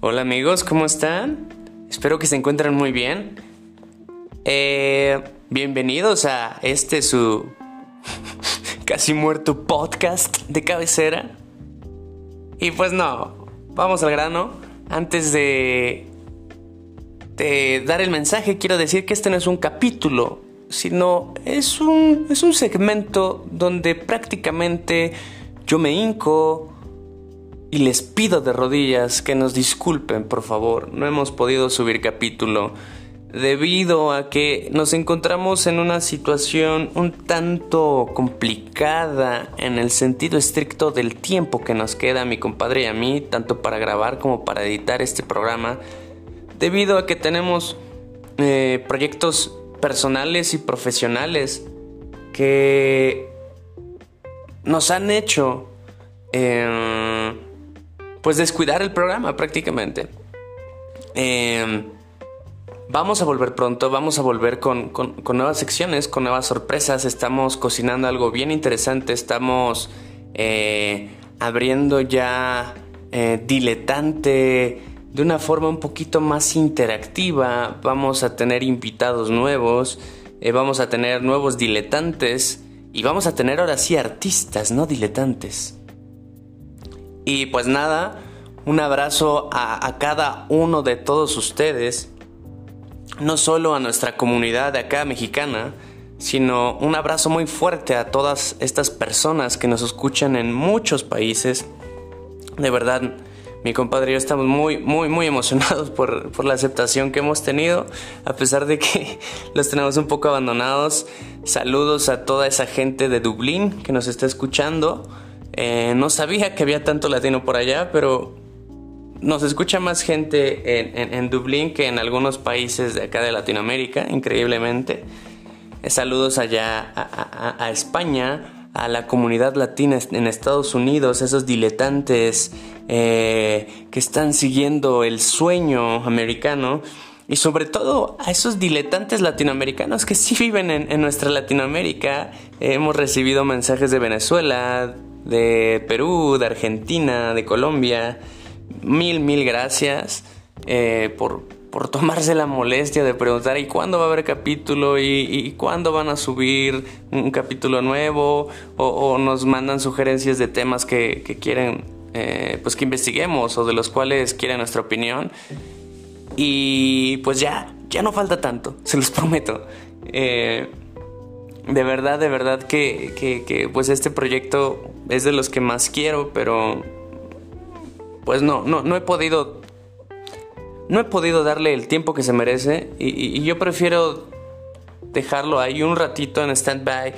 Hola amigos, ¿cómo están? Espero que se encuentren muy bien. Eh, bienvenidos a este su casi muerto podcast de cabecera. Y pues no, vamos al grano. Antes de, de dar el mensaje, quiero decir que este no es un capítulo, sino es un, es un segmento donde prácticamente yo me hinco y les pido de rodillas que nos disculpen, por favor. No hemos podido subir capítulo debido a que nos encontramos en una situación un tanto complicada en el sentido estricto del tiempo que nos queda a mi compadre y a mí, tanto para grabar como para editar este programa, debido a que tenemos eh, proyectos personales y profesionales que nos han hecho eh, pues descuidar el programa prácticamente. Eh, vamos a volver pronto, vamos a volver con, nuevas secciones, con nuevas sorpresas. Estamos cocinando algo bien interesante, estamos eh, abriendo ya diletante de una forma un poquito más interactiva. Vamos a tener invitados nuevos, eh, vamos a tener nuevos diletantes y vamos a tener ahora sí artistas, no diletantes. Y pues nada, un abrazo a, cada uno de todos ustedes, no solo a nuestra comunidad de acá mexicana, sino un abrazo muy fuerte a todas estas personas que nos escuchan en muchos países. De verdad, mi compadre y yo estamos muy, muy, muy emocionados por, la aceptación que hemos tenido, a pesar de que los tenemos un poco abandonados. Saludos a toda esa gente de Dublín que nos está escuchando. Eh, no sabía que había tanto latino por allá, pero nos escucha más gente en, Dublín que en algunos países de acá de Latinoamérica, increíblemente. Eh, saludos allá a España, a la comunidad latina en Estados Unidos, esos diletantes eh, que están siguiendo el sueño americano y sobre todo a esos diletantes latinoamericanos que sí viven en, nuestra Latinoamérica. hemos recibido mensajes de Venezuela, de Perú, de Argentina, de Colombia. Mil, mil gracias eh, por, por tomarse la molestia de preguntar ¿y cuándo va a haber capítulo? ¿y, cuándo van a subir un capítulo nuevo? O, nos mandan sugerencias de temas que, quieren eh, pues que investiguemos o de los cuales quieren nuestra opinión. Y pues ya, ya no falta tanto, se los prometo. Eh, de verdad, de verdad que, que, pues este proyecto es de los que más quiero, pero pues no, no, no he podido no he podido darle el tiempo que se merece y, yo prefiero dejarlo ahí un ratito en stand-by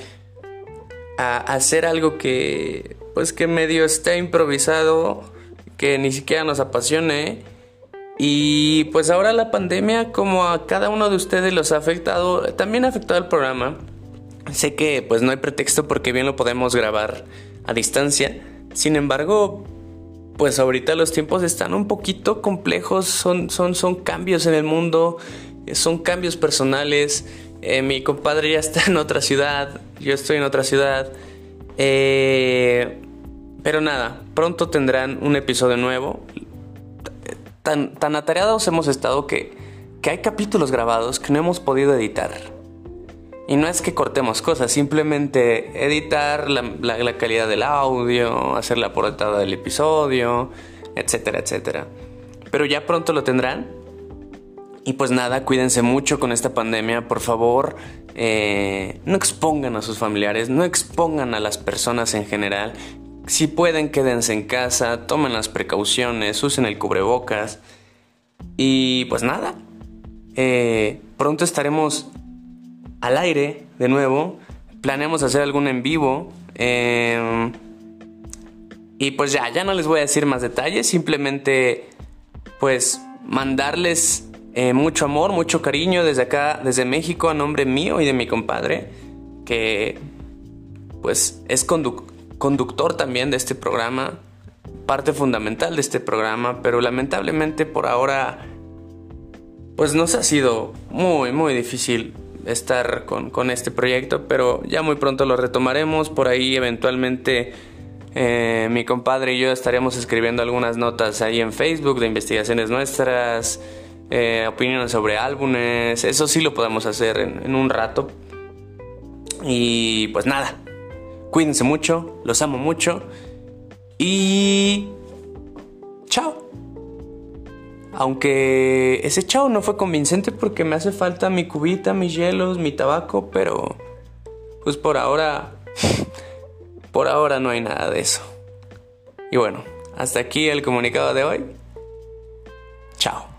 a, hacer algo que pues que medio esté improvisado, que ni siquiera nos apasione. Y pues ahora la pandemia, como a cada uno de ustedes los ha afectado, también ha afectado al programa. Sé que pues no hay pretexto porque bien lo podemos grabar a distancia. Sin embargo, pues ahorita los tiempos están un poquito complejos, son, son, son cambios en el mundo, eh, son cambios personales. Eh, mi compadre ya está en otra ciudad, yo estoy en otra ciudad. Eh, pero nada, pronto tendrán un episodio nuevo. Tan, tan atareados hemos estado que, que hay capítulos grabados que no hemos podido editar. Y no es que cortemos cosas, simplemente editar la, calidad del audio, hacer la portada del episodio, etcétera, etcétera. Pero ya pronto lo tendrán. Y pues nada, cuídense mucho con esta pandemia, por favor. Eh, no expongan a sus familiares, no expongan a las personas en general. Si pueden, quédense en casa, tomen las precauciones, usen el cubrebocas. Y pues nada, eh, pronto estaremos al aire de nuevo. Planeamos hacer algún en vivo. Em, y pues ya, ya no les voy a decir más detalles. Simplemente pues mandarles eh, mucho amor, mucho cariño desde acá, desde México, a nombre mío y de mi compadre. Que pues es conductor también de este programa. Parte fundamental de este programa. Pero lamentablemente por ahora pues nos ha sido muy, muy difícil estar con, este proyecto, pero ya muy pronto lo retomaremos. Por ahí eventualmente Eh, mi compadre y yo estaríamos escribiendo algunas notas ahí en Facebook de investigaciones nuestras, eh, opiniones sobre álbumes, eso sí lo podemos hacer en un rato. Y pues nada, cuídense mucho, los amo mucho y... Aunque ese chao no fue convincente porque me hace falta mi cubita, mis hielos, mi tabaco, pero pues por ahora, por ahora no hay nada de eso. Y bueno, hasta aquí el comunicado de hoy. Chao.